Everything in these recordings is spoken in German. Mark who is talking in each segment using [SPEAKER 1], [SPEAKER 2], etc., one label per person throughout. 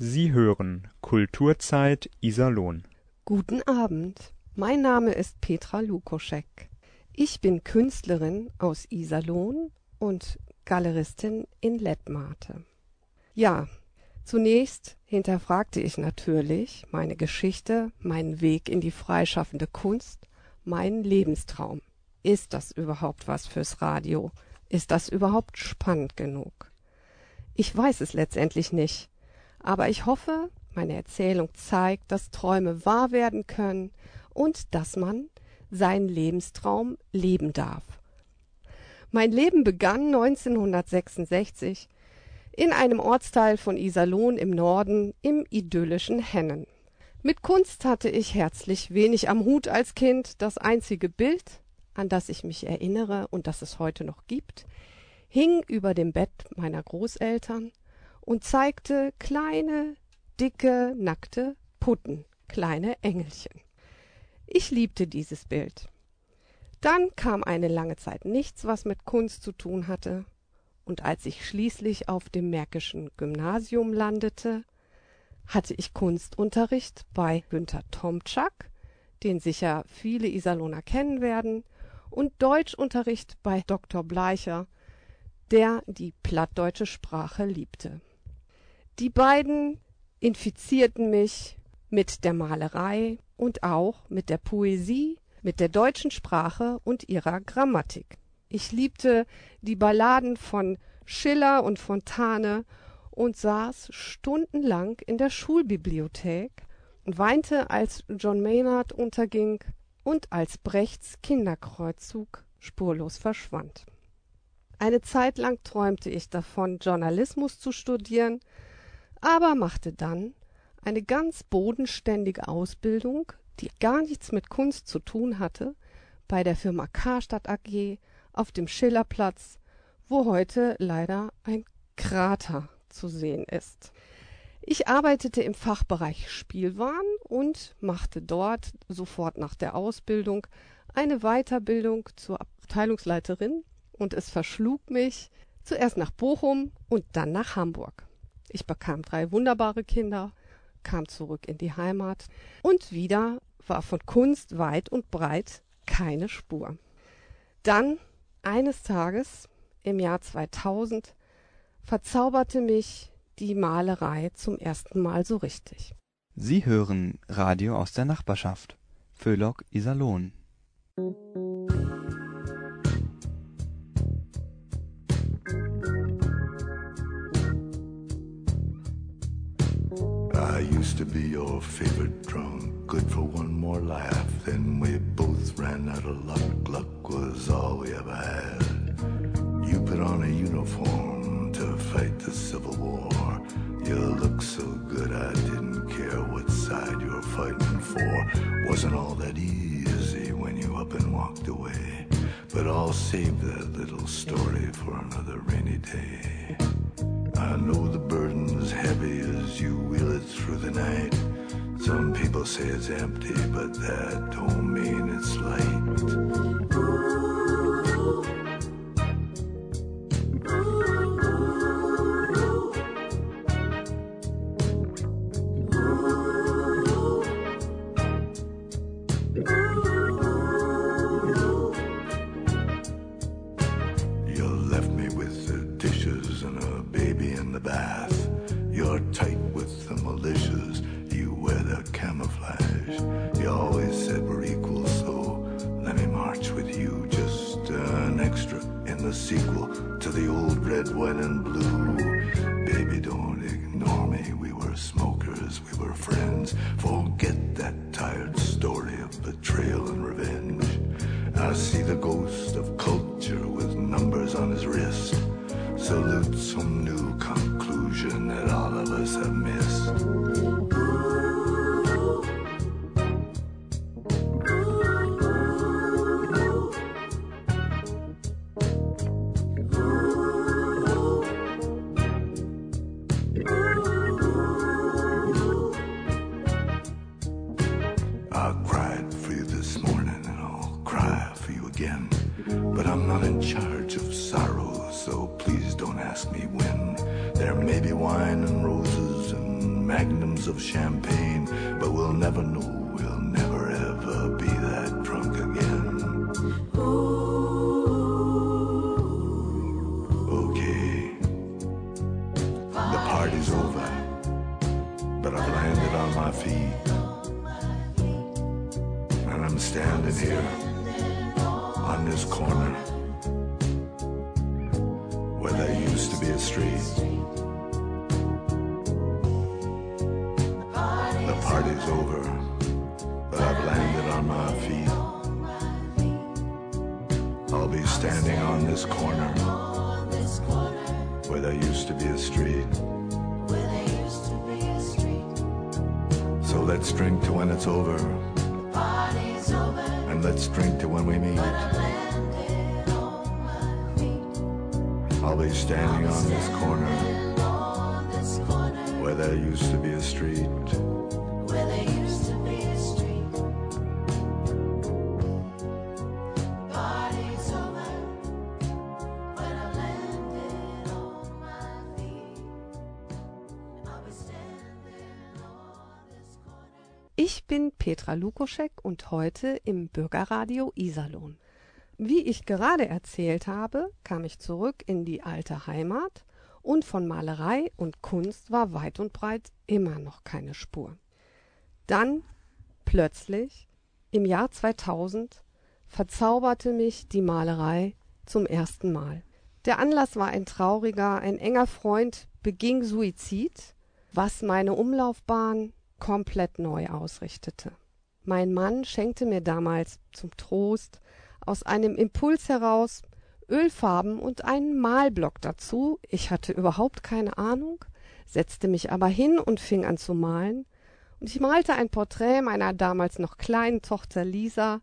[SPEAKER 1] Sie hören Kulturzeit Iserlohn.
[SPEAKER 2] Guten Abend, mein Name ist Petra Lukoschek. Ich bin Künstlerin aus Iserlohn und Galeristin in Lettmate. Ja, zunächst hinterfragte ich natürlich meine Geschichte, meinen Weg in die freischaffende Kunst, meinen Lebenstraum. Ist das überhaupt was fürs Radio? Ist das überhaupt spannend genug? Ich weiß es letztendlich nicht, aber ich hoffe, meine Erzählung zeigt, dass Träume wahr werden können und dass man seinen Lebenstraum leben darf. Mein Leben begann 1966 in einem Ortsteil von Iserlohn im Norden im idyllischen Hennen. Mit Kunst hatte ich herzlich wenig am Hut als Kind. Das einzige Bild, an das ich mich erinnere und das es heute noch gibt, hing über dem Bett meiner Großeltern und zeigte kleine, dicke, nackte Putten, kleine Engelchen. Ich liebte dieses Bild. Dann kam eine lange Zeit nichts, was mit Kunst zu tun hatte, und als ich schließlich auf dem Märkischen Gymnasium landete, hatte ich Kunstunterricht bei Günter Tomczak, den sicher viele Iserlohner kennen werden, und Deutschunterricht bei Dr. Bleicher, der die plattdeutsche Sprache liebte. Die beiden infizierten mich mit der Malerei und auch mit der Poesie, mit der deutschen Sprache und ihrer Grammatik. Ich liebte die Balladen von Schiller und Fontane und saß stundenlang in der Schulbibliothek und weinte, als John Maynard unterging und als Brechts Kinderkreuzzug spurlos verschwand. Eine Zeit lang träumte ich davon, Journalismus zu studieren, aber machte dann eine ganz bodenständige Ausbildung, die gar nichts mit Kunst zu tun hatte, bei der Firma Karstadt AG auf dem Schillerplatz, wo heute leider ein Krater zu sehen ist. Ich arbeitete im Fachbereich Spielwaren und machte dort sofort nach der Ausbildung eine Weiterbildung zur Abteilungsleiterin und es verschlug mich zuerst nach Bochum und dann nach Hamburg. Ich bekam drei wunderbare Kinder, kam zurück in die Heimat und wieder war von Kunst weit und breit keine Spur. Dann eines Tages im Jahr 2000 verzauberte mich die Malerei zum ersten Mal so richtig.
[SPEAKER 1] Sie hören Radio aus der Nachbarschaft. Föhlock Iserlohn.
[SPEAKER 3] Used to be your favorite drunk, good for one more laugh. Then we both ran out of luck. Luck was all we ever had. You put on a uniform to fight the Civil War. You looked so good, I didn't care what side you were fighting for. Wasn't all that easy when you up and walked away. But I'll save that little story for another rainy day. I know the burden's heavy as you wheel it through the night. Some people say it's empty, but that don't mean it's light. But I'm not in charge of sorrow, so please don't ask me when. There may be wine and roses and magnums of champagne, but we'll never know,
[SPEAKER 2] Petra Lukoschek und heute im Bürgerradio Iserlohn. Wie ich gerade erzählt habe, kam ich zurück in die alte Heimat und von Malerei und Kunst war weit und breit immer noch keine Spur. Dann plötzlich im Jahr 2000 verzauberte mich die Malerei zum ersten Mal. Der Anlass war ein trauriger, ein enger Freund beging Suizid, was meine Umlaufbahn komplett neu ausrichtete. Mein Mann schenkte mir damals zum Trost aus einem Impuls heraus Ölfarben und einen Malblock dazu. Ich hatte überhaupt keine Ahnung, setzte mich aber hin und fing an zu malen. Und ich malte ein Porträt meiner damals noch kleinen Tochter Lisa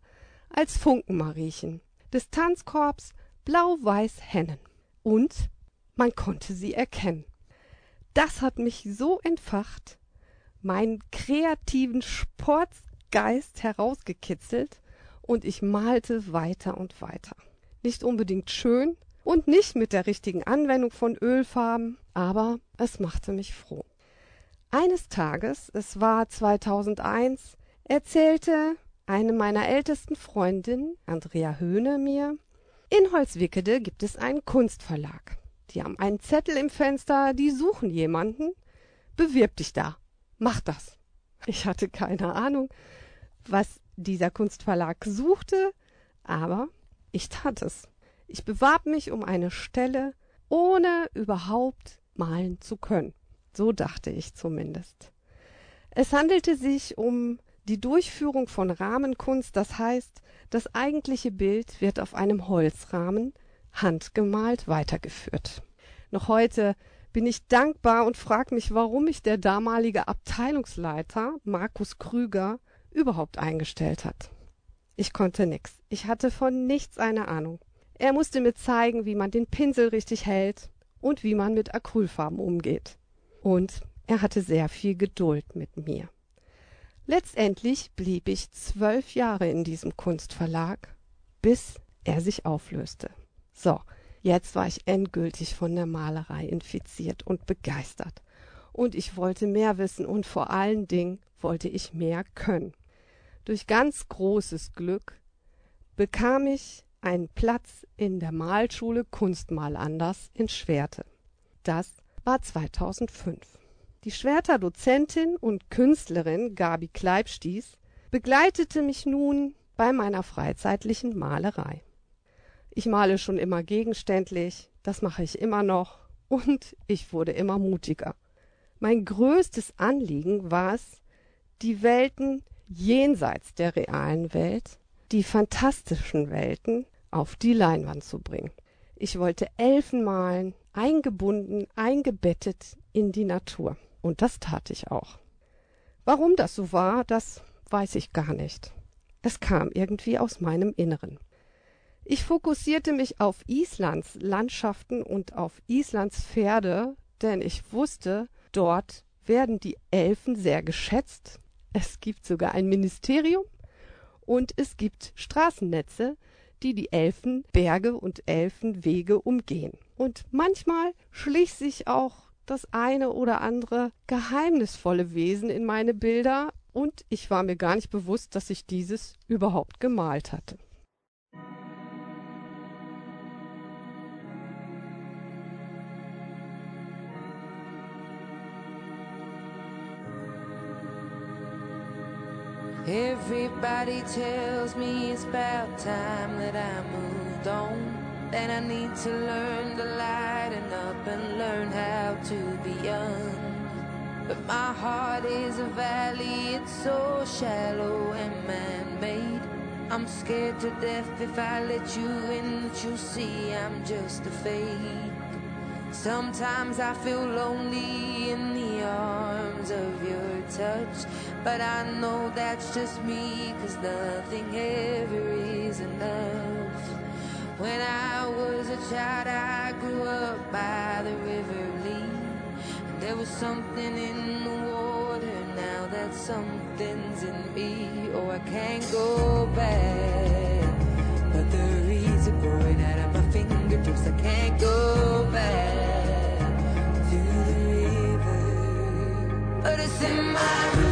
[SPEAKER 2] als Funkenmariechen des Tanzkorps Blau-Weiß Hennen. Und man konnte sie erkennen. Das hat mich so entfacht, meinen kreativen Sportgeist herausgekitzelt und ich malte weiter und weiter. Nicht unbedingt schön und nicht mit der richtigen Anwendung von Ölfarben, aber es machte mich froh. Eines Tages, es war 2001, erzählte eine meiner ältesten Freundinnen, Andrea Höhne, mir, in Holzwickede gibt es einen Kunstverlag. Die haben einen Zettel im Fenster, die suchen jemanden. Bewirb dich da. Mach das. Ich hatte keine Ahnung, was dieser Kunstverlag suchte, aber ich tat es. Ich bewarb mich um eine Stelle, ohne überhaupt malen zu können. So dachte ich zumindest. Es handelte sich um die Durchführung von Rahmenkunst, das heißt, das eigentliche Bild wird auf einem Holzrahmen handgemalt weitergeführt. Noch heute bin ich dankbar und frage mich, warum mich der damalige Abteilungsleiter Markus Krüger überhaupt eingestellt hat. Ich konnte nix. Ich hatte von nichts eine Ahnung. Er musste mir zeigen, wie man den Pinsel richtig hält und wie man mit Acrylfarben umgeht. Und er hatte sehr viel Geduld mit mir. Letztendlich blieb ich zwölf Jahre in diesem Kunstverlag, bis er sich auflöste. So, jetzt war ich endgültig von der Malerei infiziert und begeistert. Und ich wollte mehr wissen und vor allen Dingen wollte ich mehr können. Durch ganz großes Glück bekam ich einen Platz in der Malschule Kunstmal anders in Schwerte. Das war 2005. Die Schwerter Dozentin und Künstlerin Gabi Kleibstieß begleitete mich nun bei meiner freizeitlichen Malerei. Ich male schon immer gegenständlich, das mache ich immer noch und ich wurde immer mutiger. Mein größtes Anliegen war es, die Welten jenseits der realen Welt, die fantastischen Welten auf die Leinwand zu bringen. Ich wollte Elfen malen, eingebunden, eingebettet in die Natur. Und das tat ich auch. Warum das so war, das weiß ich gar nicht. Es kam irgendwie aus meinem Inneren. Ich fokussierte mich auf Islands Landschaften und auf Islands Pferde, denn ich wusste, dort werden die Elfen sehr geschätzt. Es gibt sogar ein Ministerium und es gibt Straßennetze, die die Elfen Berge und Elfenwege umgehen. Und manchmal schlich sich auch das eine oder andere geheimnisvolle Wesen in meine Bilder und ich war mir gar nicht bewusst, dass ich dieses überhaupt gemalt hatte.
[SPEAKER 4] Everybody tells me it's about time that I moved on. Then I need to learn to lighten up and learn how to be young. But my heart is a valley, it's so shallow and man made. I'm scared to death if I let you in, that you'll see I'm just a fake. Sometimes I feel lonely in the arms of your touch. But I know that's just me, cause nothing ever is enough. When I was a child, I grew up by the river Lee. And there was something in the water, now that something's in me. Oh, I can't go back. But the reeds are growing out of my fingertips, I can't go back to the river. But it's in my probably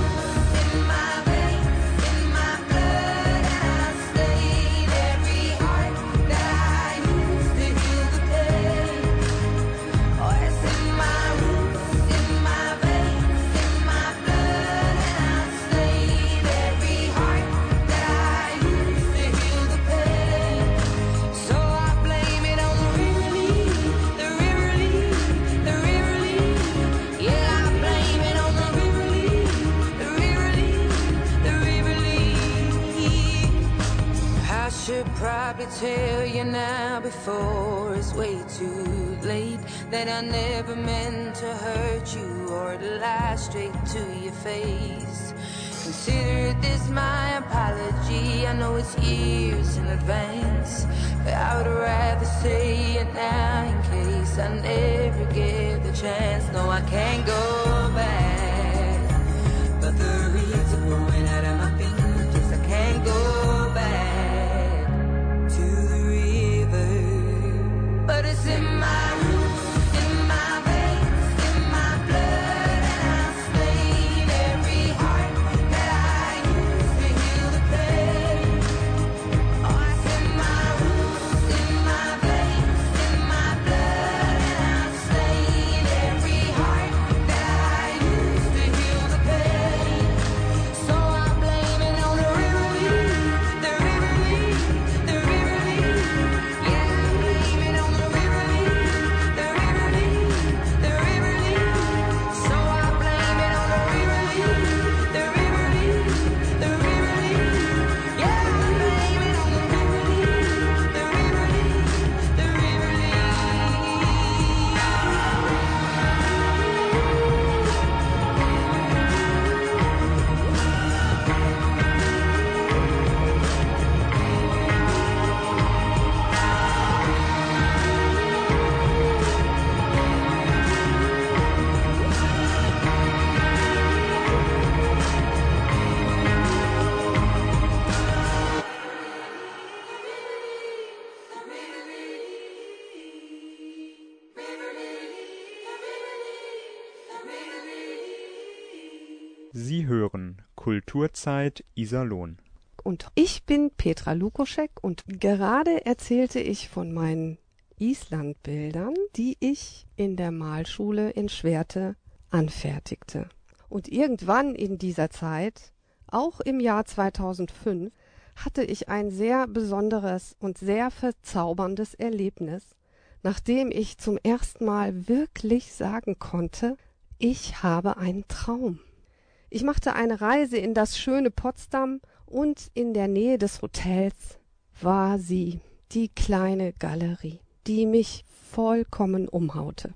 [SPEAKER 4] that I never meant to hurt you or to lie straight to your face. Consider this my apology. I know it's years in advance, but I would rather say it now in case I never get the chance. No, I can't go
[SPEAKER 5] Kulturzeit Iserlohn.
[SPEAKER 2] Und ich bin Petra Lukoschek und gerade erzählte ich von meinen Islandbildern, die ich in der Malschule in Schwerte anfertigte. Und irgendwann in dieser Zeit, auch im Jahr 2005, hatte ich ein sehr besonderes und sehr verzauberndes Erlebnis, nachdem ich zum ersten Mal wirklich sagen konnte, ich habe einen Traum. Ich machte eine Reise in das schöne Potsdam und in der Nähe des Hotels war sie, die kleine Galerie, die mich vollkommen umhaute.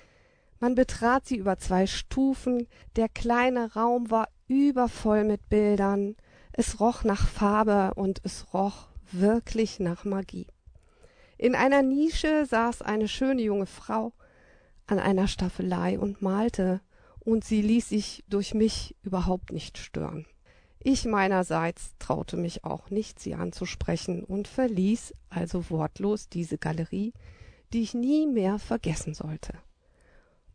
[SPEAKER 2] Man betrat sie über zwei Stufen, der kleine Raum war übervoll mit Bildern, es roch nach Farbe und es roch wirklich nach Magie. In einer Nische saß eine schöne junge Frau an einer Staffelei und malte, und sie ließ sich durch mich überhaupt nicht stören. Ich meinerseits traute mich auch nicht, sie anzusprechen und verließ also wortlos diese Galerie, die ich nie mehr vergessen sollte.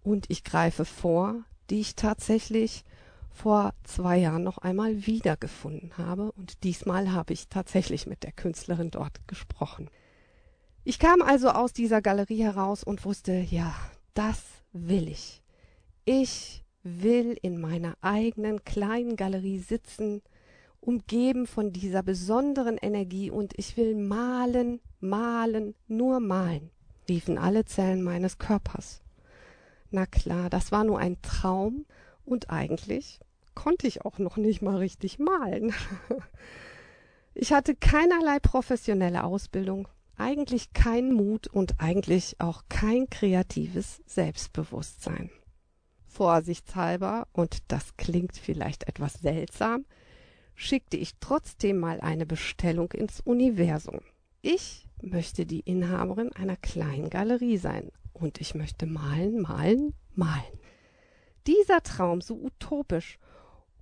[SPEAKER 2] Und ich greife vor, die ich tatsächlich vor zwei Jahren noch einmal wiedergefunden habe und diesmal habe ich tatsächlich mit der Künstlerin dort gesprochen. Ich kam also aus dieser Galerie heraus und wusste, ja, das will ich. Ich will in meiner eigenen kleinen Galerie sitzen, umgeben von dieser besonderen Energie und ich will malen, malen, nur malen, riefen alle Zellen meines Körpers. Na klar, das war nur ein Traum und eigentlich konnte ich auch noch nicht mal richtig malen. Ich hatte keinerlei professionelle Ausbildung, eigentlich keinen Mut und eigentlich auch kein kreatives Selbstbewusstsein. Vorsichtshalber, und das klingt vielleicht etwas seltsam, schickte ich trotzdem mal eine Bestellung ins Universum. Ich möchte die Inhaberin einer kleinen Galerie sein und ich möchte malen, malen, malen. Dieser Traum, so utopisch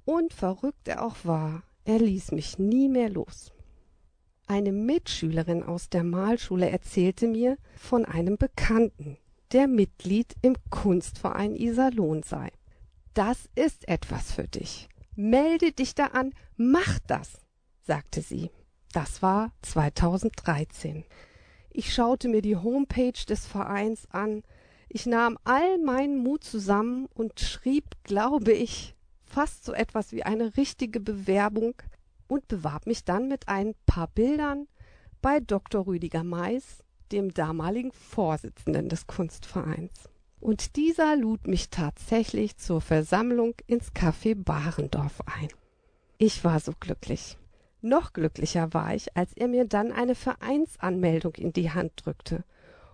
[SPEAKER 2] und verrückt er auch war, er ließ mich nie mehr los. Eine Mitschülerin aus der Malschule erzählte mir von einem Bekannten, der Mitglied im Kunstverein Iserlohn sei. Das ist etwas für dich. Melde dich da an, mach das, sagte sie. Das war 2013. Ich schaute mir die Homepage des Vereins an. Ich nahm all meinen Mut zusammen und schrieb, glaube ich, fast so etwas wie eine richtige Bewerbung und bewarb mich dann mit ein paar Bildern bei Dr. Rüdiger Mais, dem damaligen Vorsitzenden des Kunstvereins. Und dieser lud mich tatsächlich zur Versammlung ins Café Barendorf ein. Ich war so glücklich. Noch glücklicher war ich, als er mir dann eine Vereinsanmeldung in die Hand drückte.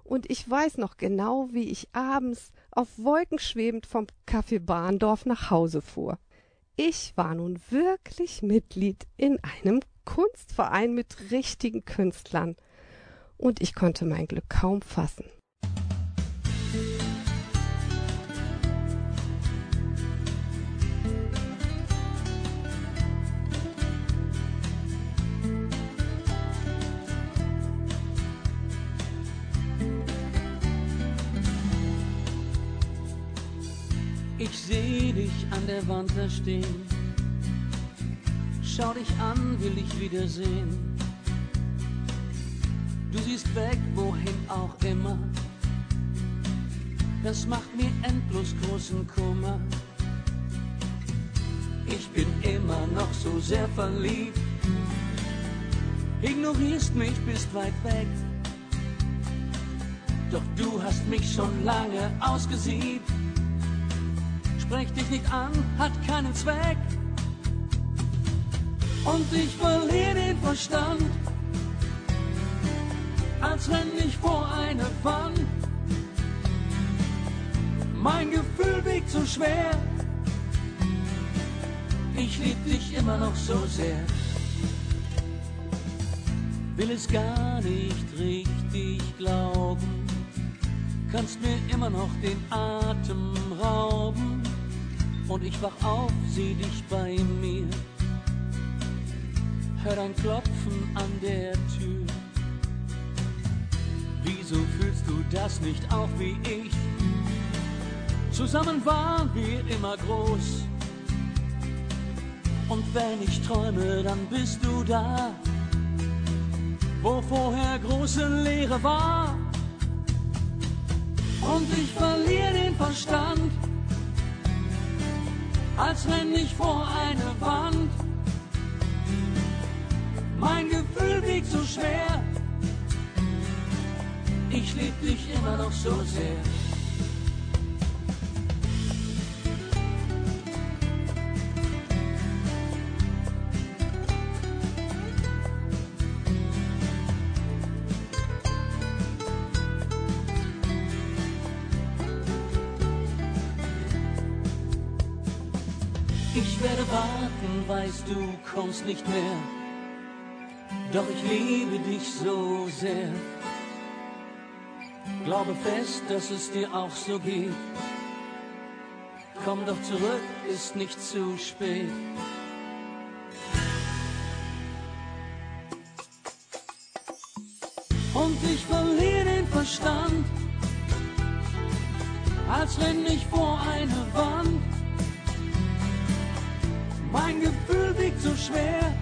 [SPEAKER 2] Und ich weiß noch genau, wie ich abends auf Wolken schwebend vom Café Barndorf nach Hause fuhr. Ich war nun wirklich Mitglied in einem Kunstverein mit richtigen Künstlern. Und ich konnte mein Glück kaum fassen.
[SPEAKER 6] Ich seh dich an der Wand da stehen. Schau dich an, will dich wiedersehen. Du siehst weg, wohin auch immer. Das macht mir endlos großen Kummer. Ich bin immer noch so sehr verliebt. Ignorierst mich, bist weit weg. Doch du hast mich schon lange ausgesiebt sprech dich nicht an, hat keinen Zweck. Und ich verliere den Verstand, als renn ich vor eine Wand. Mein Gefühl wiegt so schwer, ich lieb dich immer noch so sehr. Will es gar nicht richtig glauben, kannst mir immer noch den Atem rauben und ich wach auf, seh dich bei mir. Hör ein Klopfen an der Tür. Wieso fühlst du das nicht auch wie ich? Zusammen waren wir immer groß. Und wenn ich träume, dann bist du da. Wo vorher große Leere war. Und ich verliere den Verstand als renn ich vor eine Wand. Mein Gefühl wiegt so schwer, ich lieb dich immer noch so sehr. weißt, du kommst nicht mehr. Doch ich liebe dich so sehr. Glaube fest, dass es dir auch so geht. Komm doch zurück, ist nicht zu spät. Und ich verliere den Verstand, als renn ich vor eine Wand. Mein Gefühl wiegt so schwer,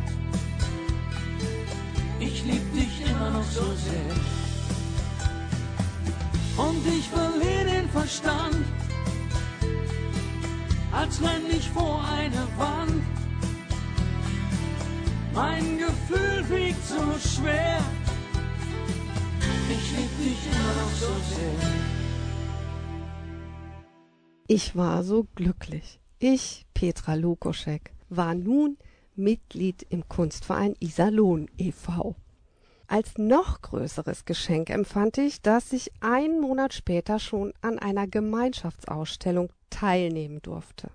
[SPEAKER 6] ich lieb dich immer noch so sehr. Und ich verliere den Verstand, als renn ich vor eine Wand. Mein Gefühl wiegt so schwer, ich lieb dich immer noch so sehr.
[SPEAKER 2] Ich war so glücklich. Ich, Petra Lukoschek, war nun Mitglied im Kunstverein Iserlohn e.V. Als noch größeres Geschenk empfand ich, dass ich einen Monat später schon an einer Gemeinschaftsausstellung teilnehmen durfte.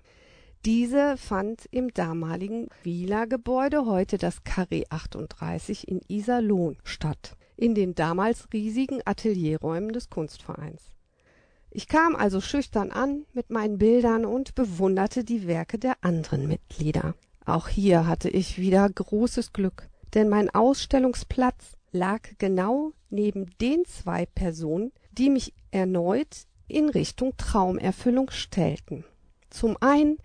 [SPEAKER 2] Diese fand im damaligen Wieler-Gebäude, heute das Carré 38 in Iserlohn statt, in den damals riesigen Atelierräumen des Kunstvereins. Ich kam also schüchtern an mit meinen Bildern und bewunderte die Werke der anderen Mitglieder. Auch hier hatte ich wieder großes Glück, denn mein Ausstellungsplatz lag genau neben den zwei Personen, die mich erneut in Richtung Traumerfüllung stellten. Zum einen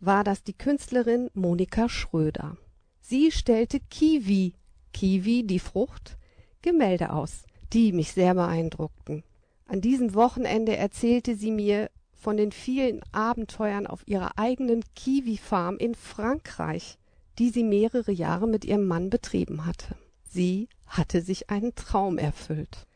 [SPEAKER 2] war das die Künstlerin Monika Schröder. Sie stellte Kiwi, Kiwi die Frucht, Gemälde aus, die mich sehr beeindruckten. An diesem Wochenende erzählte sie mir von den vielen Abenteuern auf ihrer eigenen Kiwi-Farm in Frankreich, die sie mehrere Jahre mit ihrem Mann betrieben hatte. Sie hatte sich einen Traum erfüllt.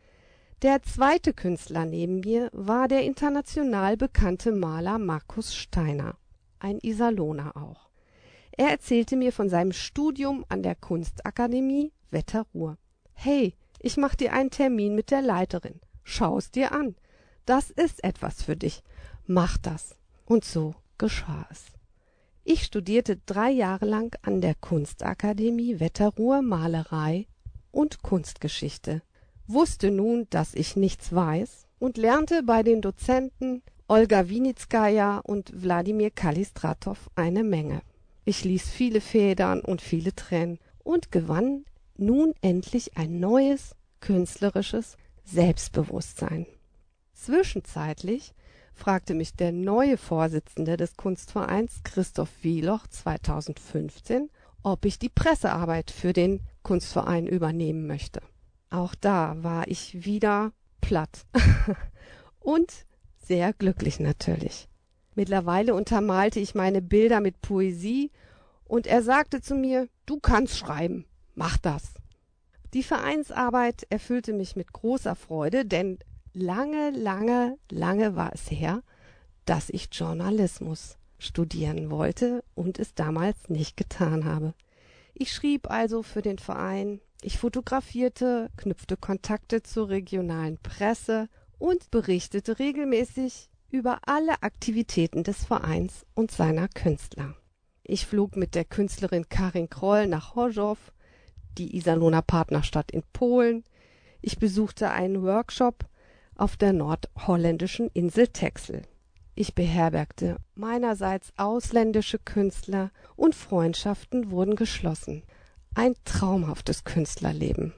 [SPEAKER 2] Der zweite Künstler neben mir war der international bekannte Maler Markus Steiner, ein Iserlohner auch. Er erzählte mir von seinem Studium an der Kunstakademie Wetterruhr. Hey, ich mach dir einen Termin mit der Leiterin. Schau's dir an. Das ist etwas für dich. Mach das. Und so geschah es. Ich studierte drei Jahre lang an der Kunstakademie Wetterruhr Malerei und Kunstgeschichte, wusste nun, dass ich nichts weiß und lernte bei den Dozenten Olga Winitskaja und Wladimir Kalistratow eine Menge. Ich ließ viele Federn und viele Tränen und gewann nun endlich ein neues künstlerisches Selbstbewusstsein. Zwischenzeitlich fragte mich der neue Vorsitzende des Kunstvereins Christoph Wieloch 2015, ob ich die Pressearbeit für den Kunstverein übernehmen möchte. Auch da war ich wieder platt und sehr glücklich natürlich. Mittlerweile untermalte ich meine Bilder mit Poesie und er sagte zu mir, du kannst schreiben, mach das. Die Vereinsarbeit erfüllte mich mit großer Freude, denn lange, lange, lange war es her, dass ich Journalismus studieren wollte und es damals nicht getan habe. Ich schrieb also für den Verein, ich fotografierte, knüpfte Kontakte zur regionalen Presse und berichtete regelmäßig über alle Aktivitäten des Vereins und seiner Künstler. Ich flog mit der Künstlerin Karin Kroll nach Chorzów, die Iserlohner Partnerstadt in Polen. Ich besuchte einen Workshop auf der nordholländischen Insel Texel. Ich beherbergte meinerseits ausländische Künstler und Freundschaften wurden geschlossen. Ein traumhaftes Künstlerleben.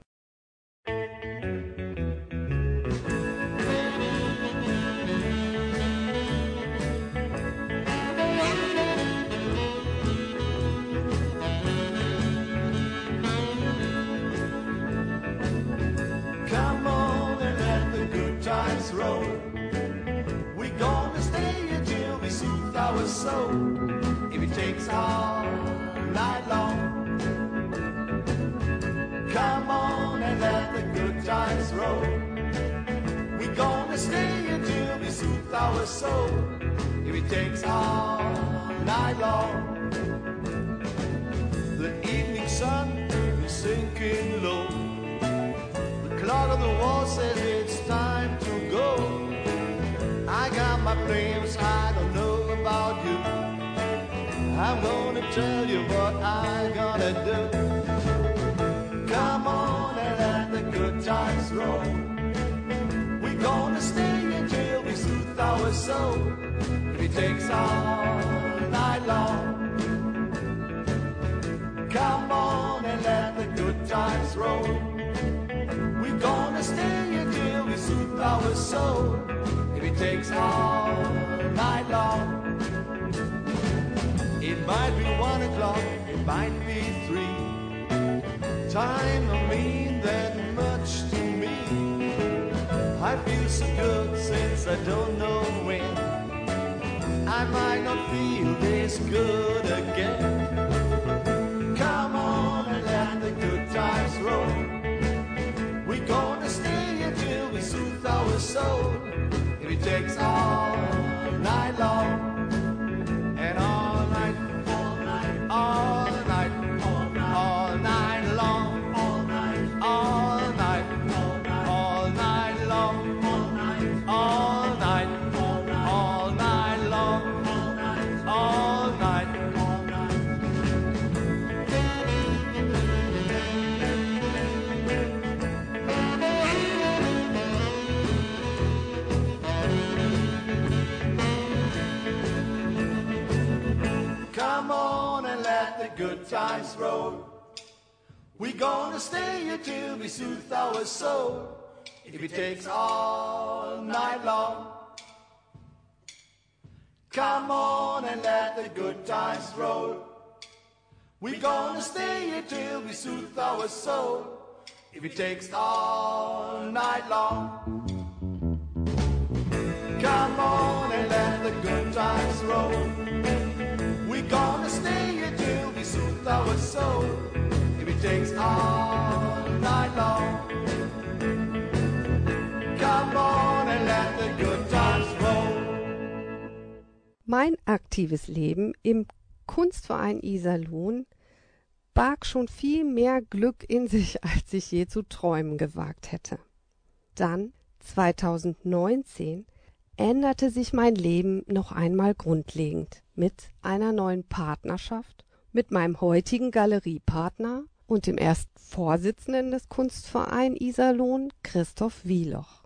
[SPEAKER 7] Soul. If it takes all night long. Come on and let the good times roll. We gonna stay until we soothe our soul. If it takes all night long. The evening sun is sinking low. The clock on the wall says it's time to go. I got my plans, I don't know about you. I'm gonna tell you what I'm gonna do. Come on and let the good times roll. We're gonna stay until we soothe our soul. If it takes all night long. Come on and let the good times roll. We're gonna stay until we soothe our soul. If it takes all might be one o'clock, it might be three. Time don't mean that much to me. I feel so good since I don't know when. I might not feel this good again. Come on and let the good times roll. We're gonna stay till we soothe our soul. If it takes all good times roll. We're gonna stay here till we soothe our soul. If it takes all night long. Come on and let the good times roll. We're gonna stay here till we soothe our soul. If it takes all night long. Come on and let the good times roll. Our soul. If it takes all night long. Come on and let the good times roll.
[SPEAKER 2] Mein aktives Leben im Kunstverein Iserlohn barg schon viel mehr Glück in sich, als ich je zu träumen gewagt hätte. Dann, 2019, änderte sich mein Leben noch einmal grundlegend mit einer neuen Partnerschaft mit meinem heutigen Galeriepartner und dem ersten Vorsitzenden des Kunstverein Iserlohn, Christoph Wieloch.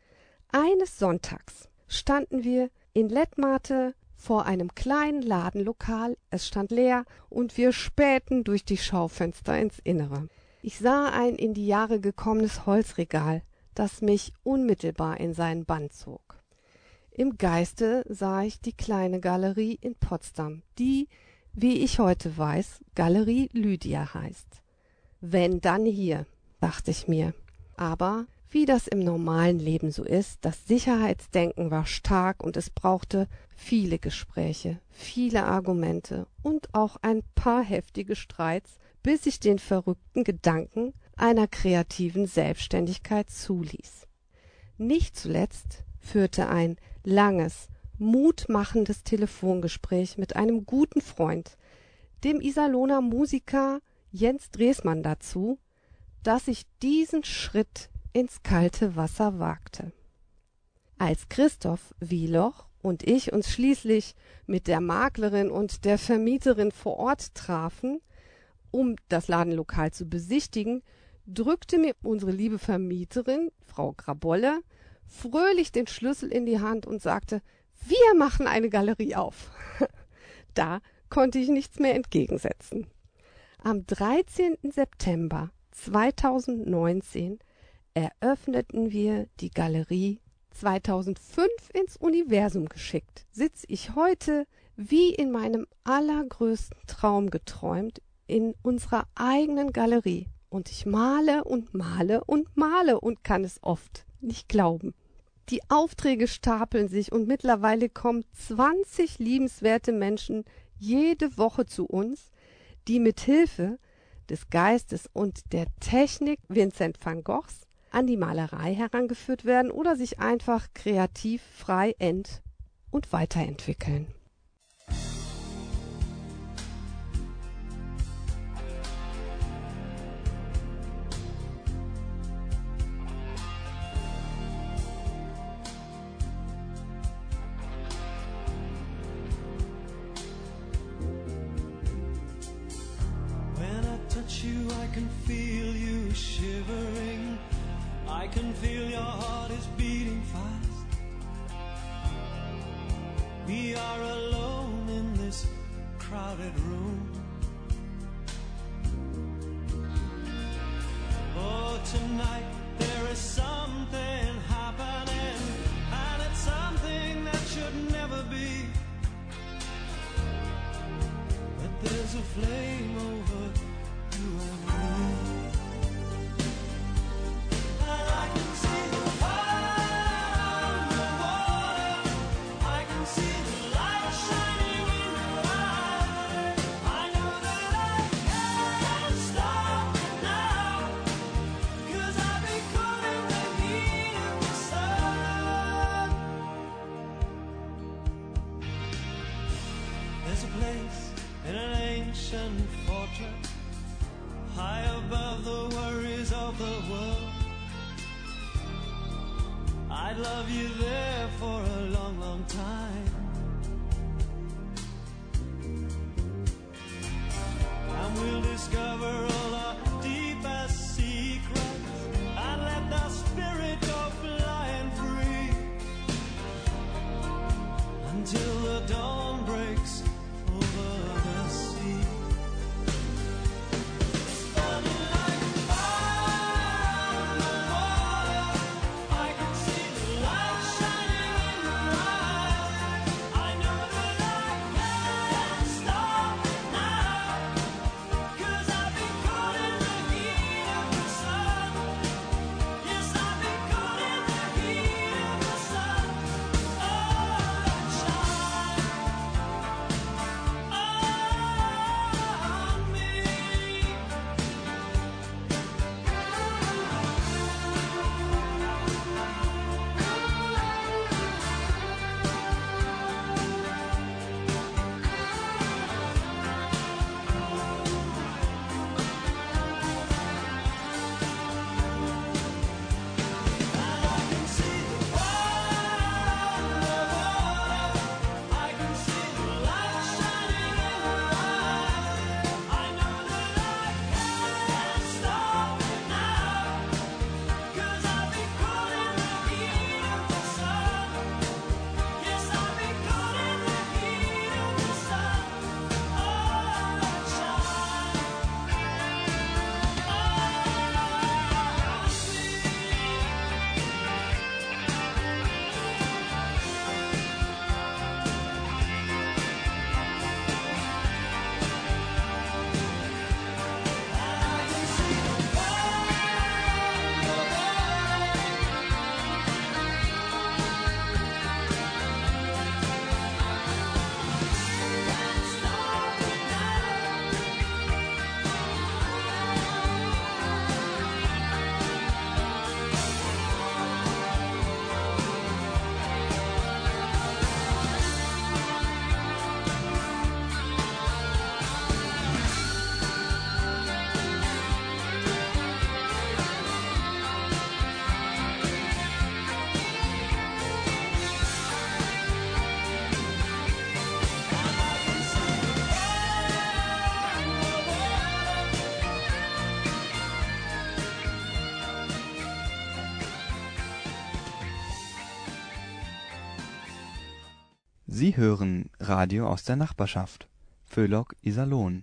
[SPEAKER 2] Eines Sonntags standen wir in Lettmate vor einem kleinen Ladenlokal, es stand leer, und wir spähten durch die Schaufenster ins Innere. Ich sah ein in die Jahre gekommenes Holzregal, das mich unmittelbar in seinen Bann zog. Im Geiste sah ich die kleine Galerie in Potsdam, die, wie ich heute weiß, Galerie Lydia heißt. Wenn dann hier, dachte ich mir. Aber wie das im normalen Leben so ist, das Sicherheitsdenken war stark und es brauchte viele Gespräche, viele Argumente und auch ein paar heftige Streits, bis ich den verrückten Gedanken einer kreativen Selbstständigkeit zuließ. Nicht zuletzt führte ein langes, mutmachendes Telefongespräch mit einem guten Freund, dem Iserlohner Musiker Jens Dresmann dazu, dass ich diesen Schritt ins kalte Wasser wagte. Als Christoph Wieloch und ich uns schließlich mit der Maklerin und der Vermieterin vor Ort trafen, um das Ladenlokal zu besichtigen, drückte mir unsere liebe Vermieterin, Frau Grabolle, fröhlich den Schlüssel in die Hand und sagte, wir machen eine Galerie auf. da konnte ich nichts mehr entgegensetzen. Am 13. September 2019 eröffneten wir die Galerie 2005 ins Universum geschickt. Sitz ich heute wie in meinem allergrößten Traum geträumt in unserer eigenen Galerie und ich male und male und male und kann es oft nicht glauben. Die Aufträge stapeln sich und mittlerweile kommen 20 liebenswerte Menschen jede Woche zu uns, die mit Hilfe des Geistes und der Technik Vincent van Goghs an die Malerei herangeführt werden oder sich einfach kreativ frei ent- und weiterentwickeln.
[SPEAKER 6] Can feel you shivering. I can feel your heart is beating fast. We are alone in this crowded room.
[SPEAKER 8] Until the dawn breaks
[SPEAKER 1] Sie hören Radio aus der Nachbarschaft. Föhlock Iserlohn.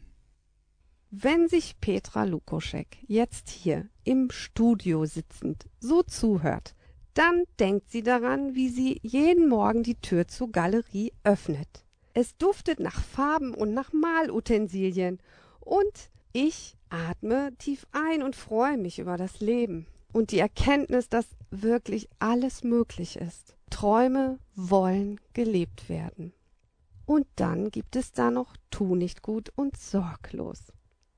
[SPEAKER 2] Wenn sich Petra Lukoschek jetzt hier im Studio sitzend so zuhört, dann denkt sie daran, wie sie jeden Morgen die Tür zur Galerie öffnet. Es duftet nach Farben und nach Malutensilien und ich atme tief ein und freue mich über das Leben und die Erkenntnis, dass wirklich alles möglich ist. Träume wollen gelebt werden. Und dann gibt es da noch Tu nicht gut und sorglos.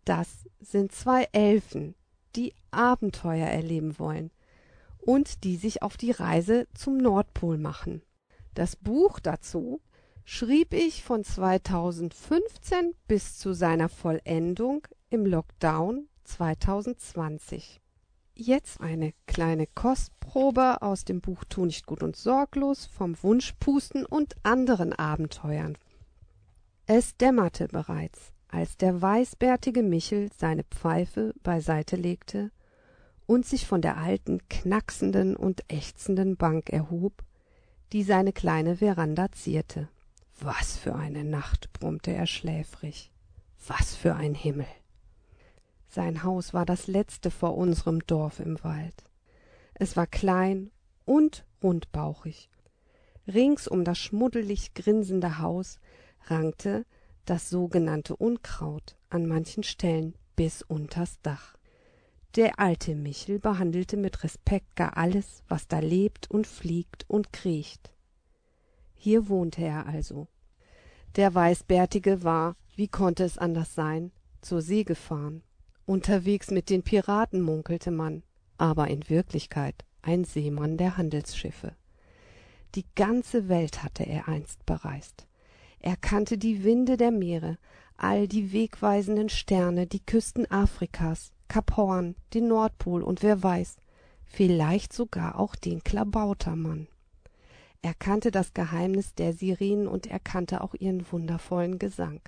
[SPEAKER 2] Das sind zwei Elfen, die Abenteuer erleben wollen und die sich auf die Reise zum Nordpol machen. Das Buch dazu schrieb ich von 2015 bis zu seiner Vollendung im Lockdown 2020. Jetzt eine kleine Kostprobe aus dem Buch Tu nicht gut und sorglos vom Wunschpusten und anderen Abenteuern. Es dämmerte bereits, als der weißbärtige Michel seine Pfeife beiseite legte und sich von der alten, knacksenden und ächzenden Bank erhob, die seine kleine Veranda zierte. Was für eine Nacht, brummte er schläfrig. Was für ein Himmel. Sein Haus war das letzte vor unserem Dorf im Wald. Es war klein und rundbauchig. Rings um das schmuddelig grinsende Haus rankte, das sogenannte Unkraut, an manchen Stellen bis unters Dach. Der alte Michel behandelte mit Respekt gar alles, was da lebt und fliegt und kriecht. Hier wohnte er also. Der Weißbärtige war, wie konnte es anders sein, zur See gefahren. Unterwegs mit den Piraten munkelte man, aber in Wirklichkeit ein Seemann der Handelsschiffe. Die ganze Welt hatte er einst bereist. Er kannte die Winde der Meere, all die wegweisenden Sterne, die Küsten Afrikas, Kap Horn, den Nordpol und wer weiß, vielleicht sogar auch den Klabautermann. Er kannte das Geheimnis der Sirenen und er kannte auch ihren wundervollen Gesang.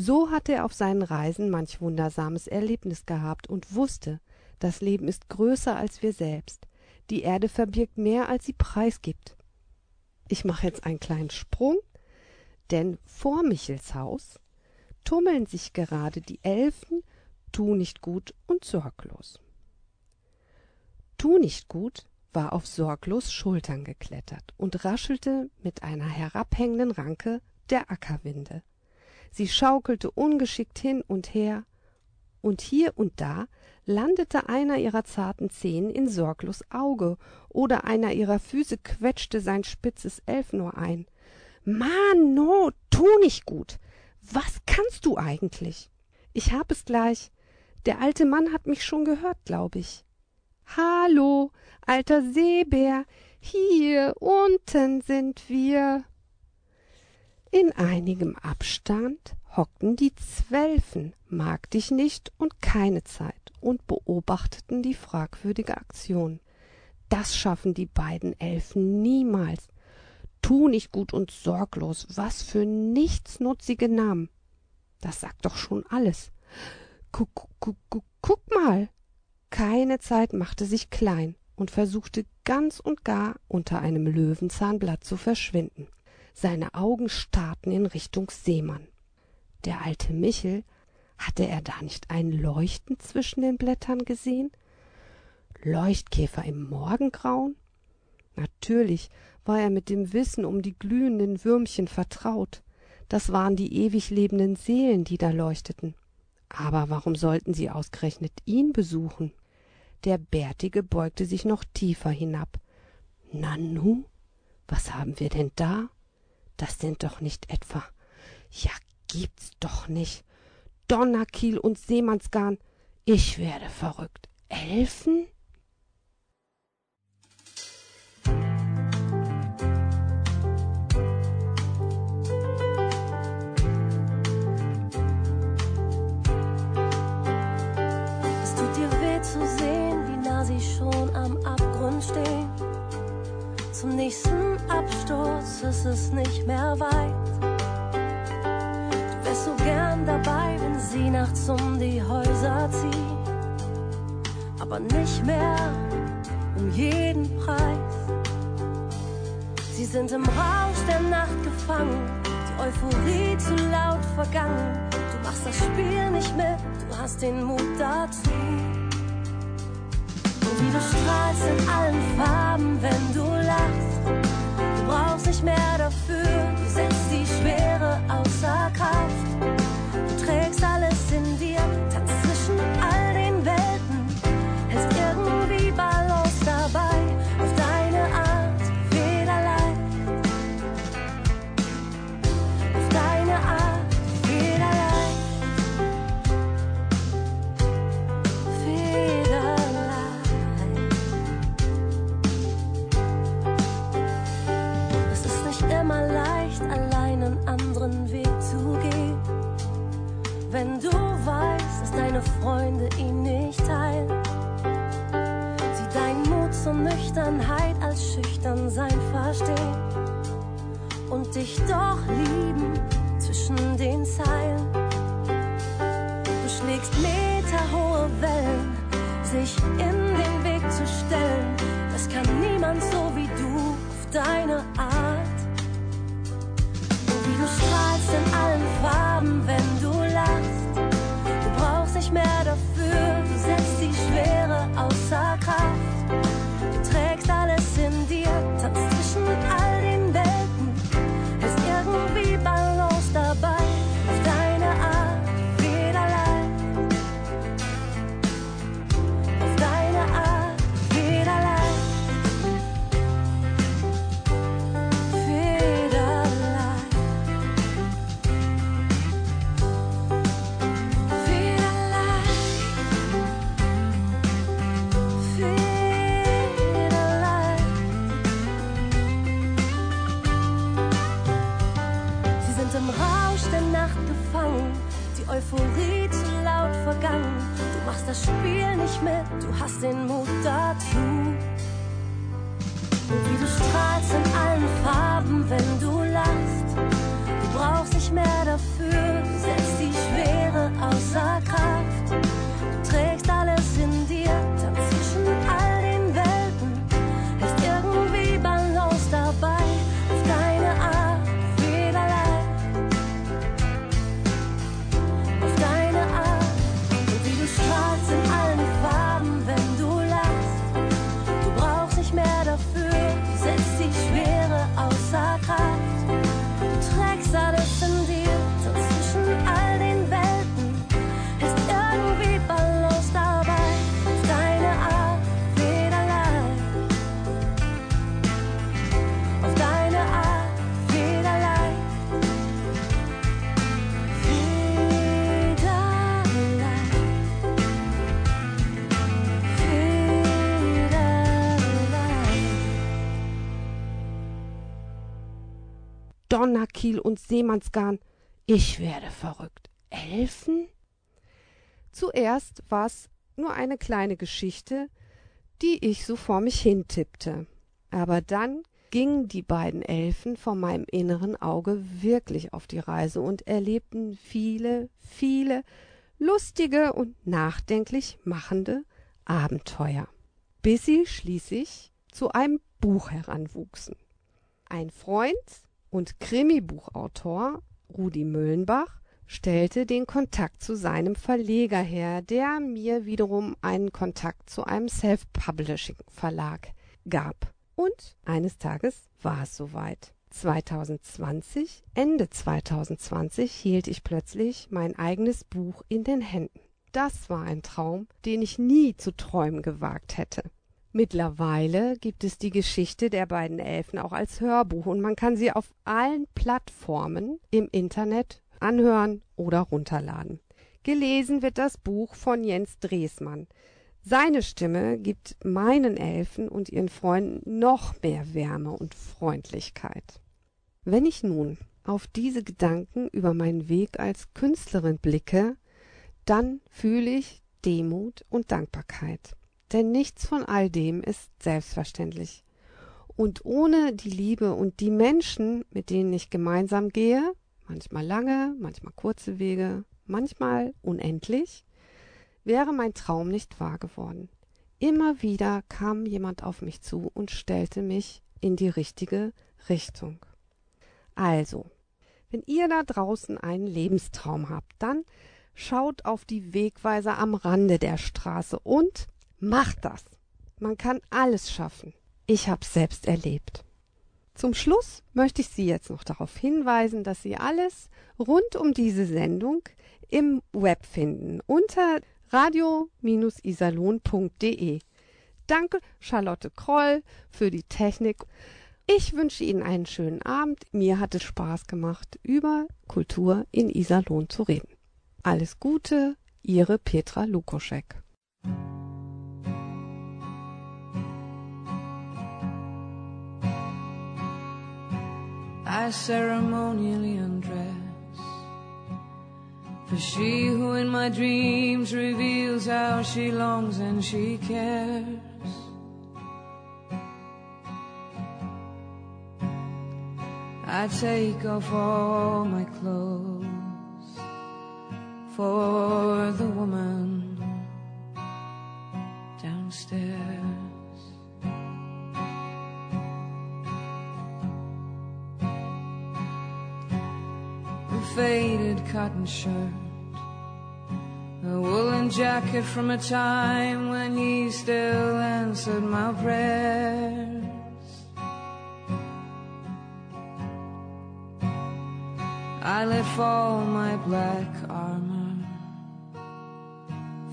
[SPEAKER 2] So hatte er auf seinen Reisen manch wundersames Erlebnis gehabt und wusste, das Leben ist größer als wir selbst. Die Erde verbirgt mehr, als sie preisgibt. Ich mache jetzt einen kleinen Sprung, denn vor Michels Haus tummeln sich gerade die Elfen Tu nicht gut und sorglos. Tu nicht gut war auf sorglos Schultern geklettert und raschelte mit einer herabhängenden Ranke der Ackerwinde. Sie schaukelte ungeschickt hin und her, und hier und da landete einer ihrer zarten Zehen in sorglos Auge, oder einer ihrer Füße quetschte sein spitzes Elfenohr ein. Mann, no, tu nicht gut. Was kannst du eigentlich? Ich hab es gleich. Der alte Mann hat mich schon gehört, glaub ich. Hallo, alter Seebär, hier unten sind wir. In einigem Abstand hockten die Zwölfen, mag dich nicht und keine Zeit, und beobachteten die fragwürdige Aktion. Das schaffen die beiden Elfen niemals. Tu nicht gut und sorglos, was für nichtsnutzige Namen. Das sagt doch schon alles. Guck mal. Keine Zeit machte sich klein und versuchte ganz und gar unter einem Löwenzahnblatt zu verschwinden. Seine Augen starrten in Richtung Seemann. Der alte Michel, hatte er da nicht ein Leuchten zwischen den Blättern gesehen? Leuchtkäfer im Morgengrauen? Natürlich war er mit dem Wissen um die glühenden Würmchen vertraut. Das waren die ewig lebenden Seelen, die da leuchteten. Aber warum sollten sie ausgerechnet ihn besuchen? Der Bärtige beugte sich noch tiefer hinab. Nanu, was haben wir denn da? Das sind doch nicht etwa. Ja, gibt's doch nicht. Donnerkiel und Seemannsgarn. Ich werde verrückt. Elfen?
[SPEAKER 9] Es tut dir weh zu sehen, wie nah sie schon am Abgrund stehen. Zum nächsten Absturz ist es nicht mehr weit. Du wärst so gern dabei, wenn sie nachts um die Häuser zieht. Aber nicht mehr um jeden Preis. Sie sind im Rausch der Nacht gefangen, die Euphorie zu laut vergangen. Du machst das Spiel nicht mit, du hast den Mut dazu. Und wie du strahlst in allen Farben, wenn du lachst. Brauchst nicht mehr dafür, du setzt die Schwere außer Kraft. Du trägst alles in dir,
[SPEAKER 2] Donnerkiel und Seemannsgarn. Ich werde verrückt. Elfen? Zuerst war's nur eine kleine Geschichte, die ich so vor mich hintippte. Aber dann gingen die beiden Elfen vor meinem inneren Auge wirklich auf die Reise und erlebten viele, viele lustige und nachdenklich machende Abenteuer, bis sie schließlich zu einem Buch heranwuchsen. Ein Freund und Krimibuchautor Rudi Müllenbach stellte den Kontakt zu seinem Verleger her, der mir wiederum einen Kontakt zu einem Self-Publishing-Verlag gab. Und eines Tages war es soweit. 2020, Ende 2020, hielt ich plötzlich mein eigenes Buch in den Händen. Das war ein Traum, den ich nie zu träumen gewagt hätte. Mittlerweile gibt es die Geschichte der beiden Elfen auch als Hörbuch und man kann sie auf allen Plattformen im Internet anhören oder runterladen. Gelesen wird das Buch von Jens Dresmann. Seine Stimme gibt meinen Elfen und ihren Freunden noch mehr Wärme und Freundlichkeit. Wenn ich nun auf diese Gedanken über meinen Weg als Künstlerin blicke, dann fühle ich Demut und Dankbarkeit. Denn nichts von all dem ist selbstverständlich. Und ohne die Liebe und die Menschen, mit denen ich gemeinsam gehe, manchmal lange, manchmal kurze Wege, manchmal unendlich, wäre mein Traum nicht wahr geworden. Immer wieder kam jemand auf mich zu und stellte mich in die richtige Richtung. Also, wenn ihr da draußen einen Lebenstraum habt, dann schaut auf die Wegweiser am Rande der Straße und macht das. Man kann alles schaffen. Ich hab's selbst erlebt. Zum Schluss möchte ich Sie jetzt noch darauf hinweisen, dass Sie alles rund um diese Sendung im Web finden unter radio-isalon.de. Danke Charlotte Kroll für die Technik. Ich wünsche Ihnen einen schönen Abend. Mir hat es Spaß gemacht, über Kultur in Iserlohn zu reden. Alles Gute, Ihre Petra Lukoschek.
[SPEAKER 4] I ceremonially undress. For she who in my dreams reveals how she longs and she cares. I take off all my clothes for the woman downstairs. Faded cotton shirt, a woolen jacket from a time when he still answered my prayers. I let fall my black armor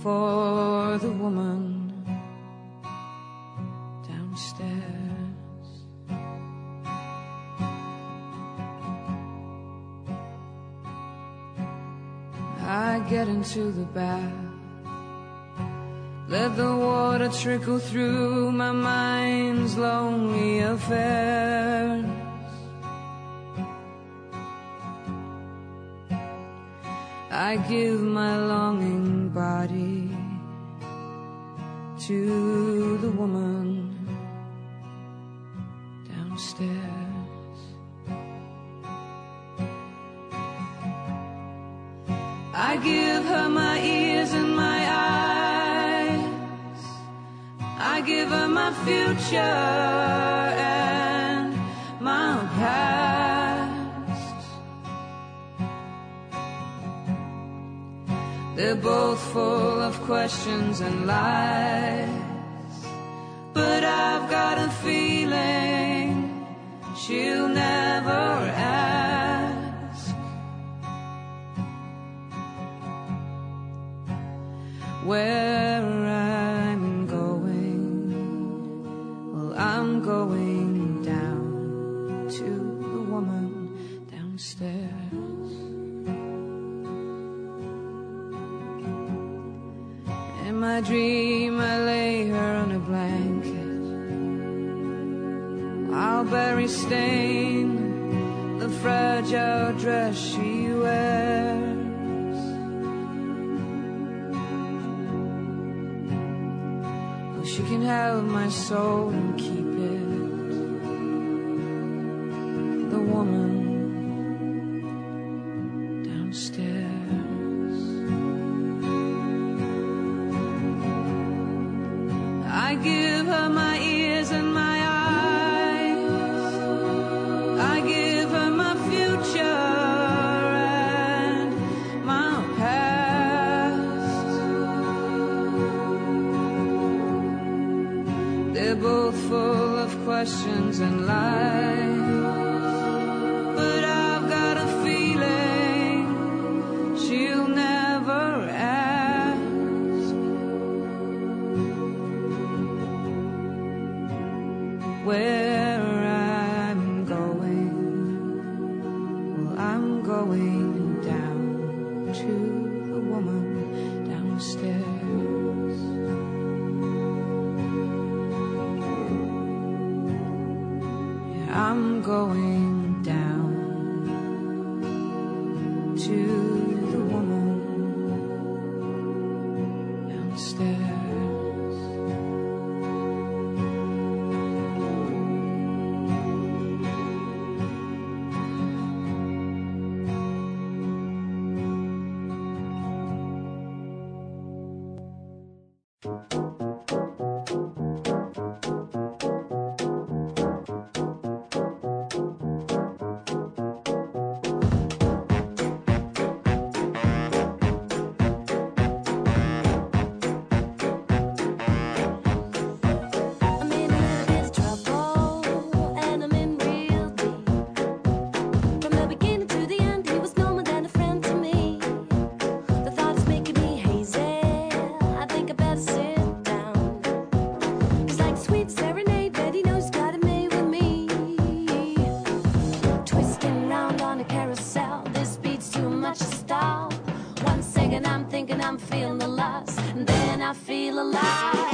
[SPEAKER 4] for the woman downstairs. I get into the bath. Let the water trickle through my mind's lonely affairs. I give my longing body to the woman downstairs. I give her my ears and my eyes. I give her my future and my past. They're both full of questions and lies. But I've got a feeling she'll never ask. where Questions and lies.
[SPEAKER 9] sweet serenade that he knows got him made with me. Twisting round on a carousel, this beats too much to stop. One second I'm thinking I'm feeling the loss, and then I feel alive.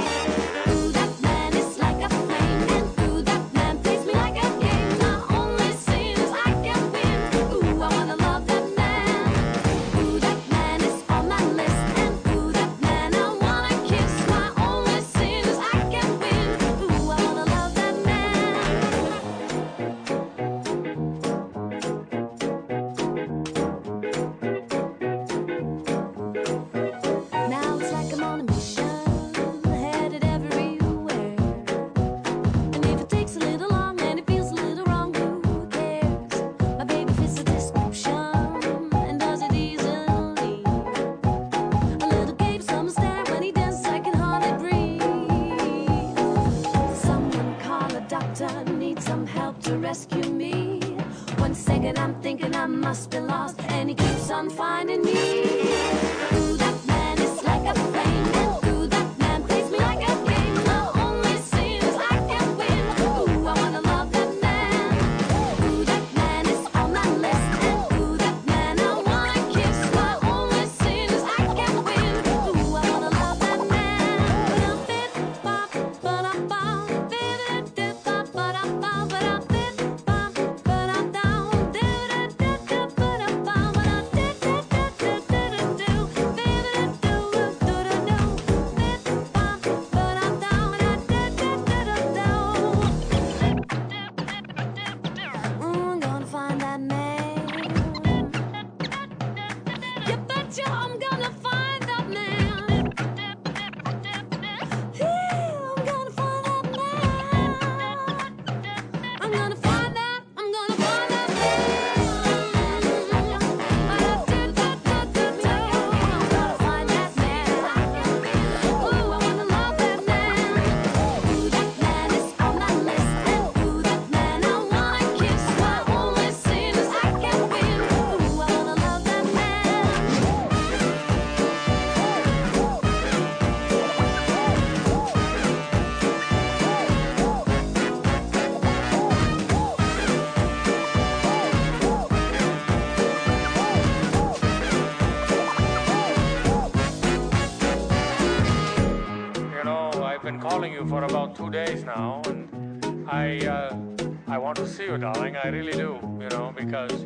[SPEAKER 10] days now, and I uh, I want to see you, darling. I really do, you know, because